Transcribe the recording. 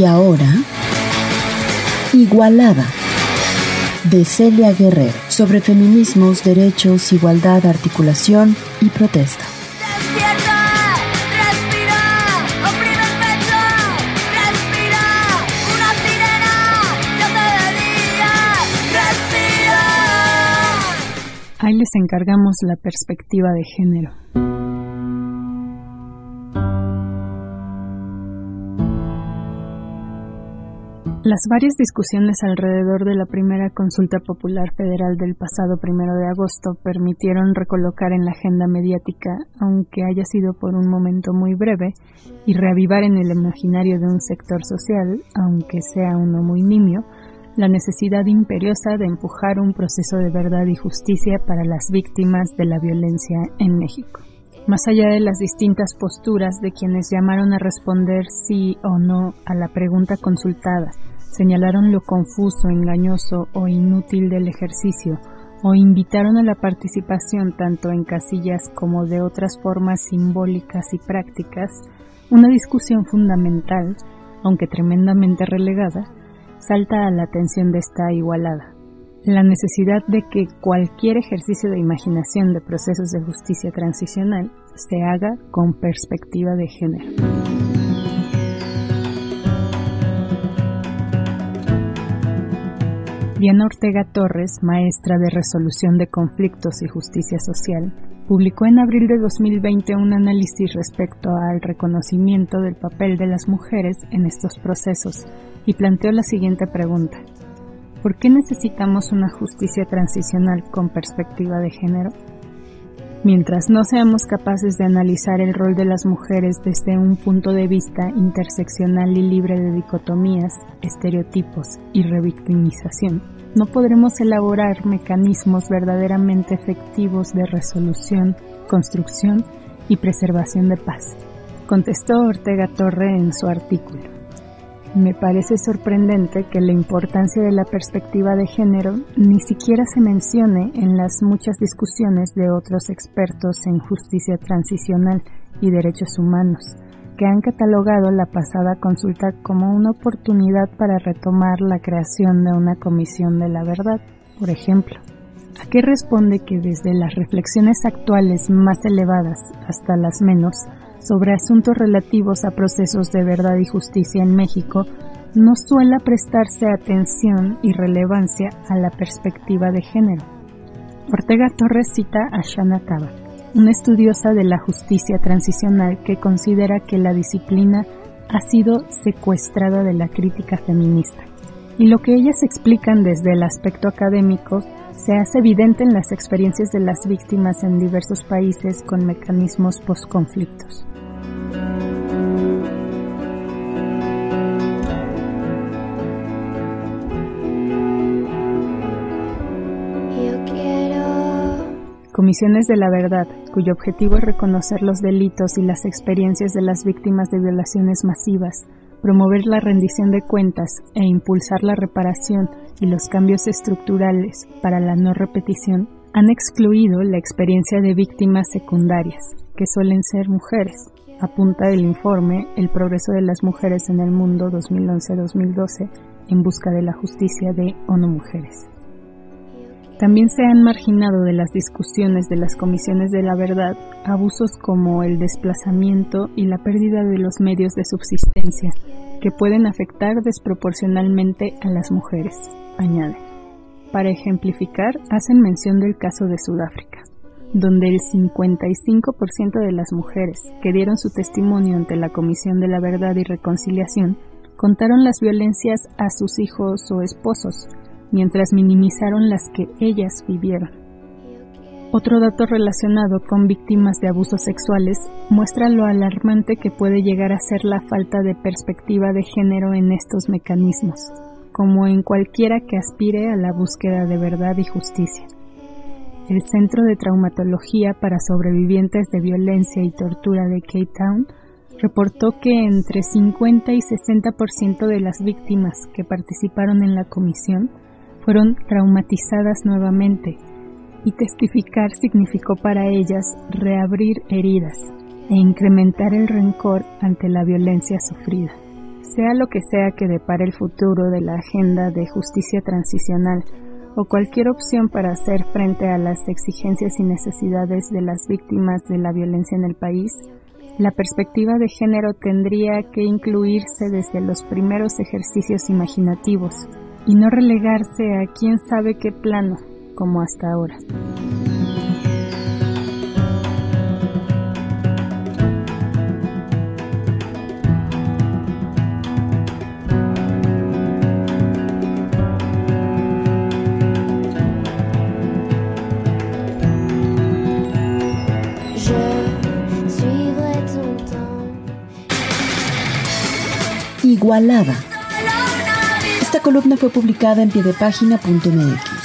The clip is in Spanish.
Y ahora, Igualada, de Celia Guerrero, sobre feminismos, derechos, igualdad, articulación y protesta. Ahí les encargamos la perspectiva de género. Las varias discusiones alrededor de la primera consulta popular federal del pasado primero de agosto permitieron recolocar en la agenda mediática, aunque haya sido por un momento muy breve, y reavivar en el imaginario de un sector social, aunque sea uno muy nimio, la necesidad imperiosa de empujar un proceso de verdad y justicia para las víctimas de la violencia en México. Más allá de las distintas posturas de quienes llamaron a responder sí o no a la pregunta consultada, señalaron lo confuso, engañoso o inútil del ejercicio, o invitaron a la participación tanto en casillas como de otras formas simbólicas y prácticas, una discusión fundamental, aunque tremendamente relegada, salta a la atención de esta igualada. La necesidad de que cualquier ejercicio de imaginación de procesos de justicia transicional se haga con perspectiva de género. Diana Ortega Torres, maestra de resolución de conflictos y justicia social, publicó en abril de 2020 un análisis respecto al reconocimiento del papel de las mujeres en estos procesos y planteó la siguiente pregunta. ¿Por qué necesitamos una justicia transicional con perspectiva de género? Mientras no seamos capaces de analizar el rol de las mujeres desde un punto de vista interseccional y libre de dicotomías, estereotipos y revictimización, no podremos elaborar mecanismos verdaderamente efectivos de resolución, construcción y preservación de paz, contestó Ortega Torre en su artículo. Me parece sorprendente que la importancia de la perspectiva de género ni siquiera se mencione en las muchas discusiones de otros expertos en justicia transicional y derechos humanos, que han catalogado la pasada consulta como una oportunidad para retomar la creación de una comisión de la verdad, por ejemplo. ¿A qué responde que desde las reflexiones actuales más elevadas hasta las menos, sobre asuntos relativos a procesos de verdad y justicia en México no suele prestarse atención y relevancia a la perspectiva de género. Ortega Torres cita a Shana Taba, una estudiosa de la justicia transicional que considera que la disciplina ha sido secuestrada de la crítica feminista. Y lo que ellas explican desde el aspecto académico se hace evidente en las experiencias de las víctimas en diversos países con mecanismos postconflictos. Comisiones de la Verdad, cuyo objetivo es reconocer los delitos y las experiencias de las víctimas de violaciones masivas, promover la rendición de cuentas e impulsar la reparación y los cambios estructurales para la no repetición, han excluido la experiencia de víctimas secundarias, que suelen ser mujeres. Apunta el informe El progreso de las mujeres en el mundo 2011-2012 en busca de la justicia de ONU Mujeres. También se han marginado de las discusiones de las comisiones de la verdad abusos como el desplazamiento y la pérdida de los medios de subsistencia, que pueden afectar desproporcionalmente a las mujeres, añade. Para ejemplificar, hacen mención del caso de Sudáfrica, donde el 55% de las mujeres que dieron su testimonio ante la Comisión de la Verdad y Reconciliación contaron las violencias a sus hijos o esposos, mientras minimizaron las que ellas vivieron. Otro dato relacionado con víctimas de abusos sexuales muestra lo alarmante que puede llegar a ser la falta de perspectiva de género en estos mecanismos, como en cualquiera que aspire a la búsqueda de verdad y justicia. El Centro de Traumatología para Sobrevivientes de Violencia y Tortura de Cape Town reportó que entre 50 y 60% de las víctimas que participaron en la comisión fueron traumatizadas nuevamente y testificar significó para ellas reabrir heridas e incrementar el rencor ante la violencia sufrida. Sea lo que sea que depare el futuro de la agenda de justicia transicional o cualquier opción para hacer frente a las exigencias y necesidades de las víctimas de la violencia en el país, la perspectiva de género tendría que incluirse desde los primeros ejercicios imaginativos y no relegarse a quién sabe qué plano, como hasta ahora. Igualada. Esta columna fue publicada en piedepágina.mx.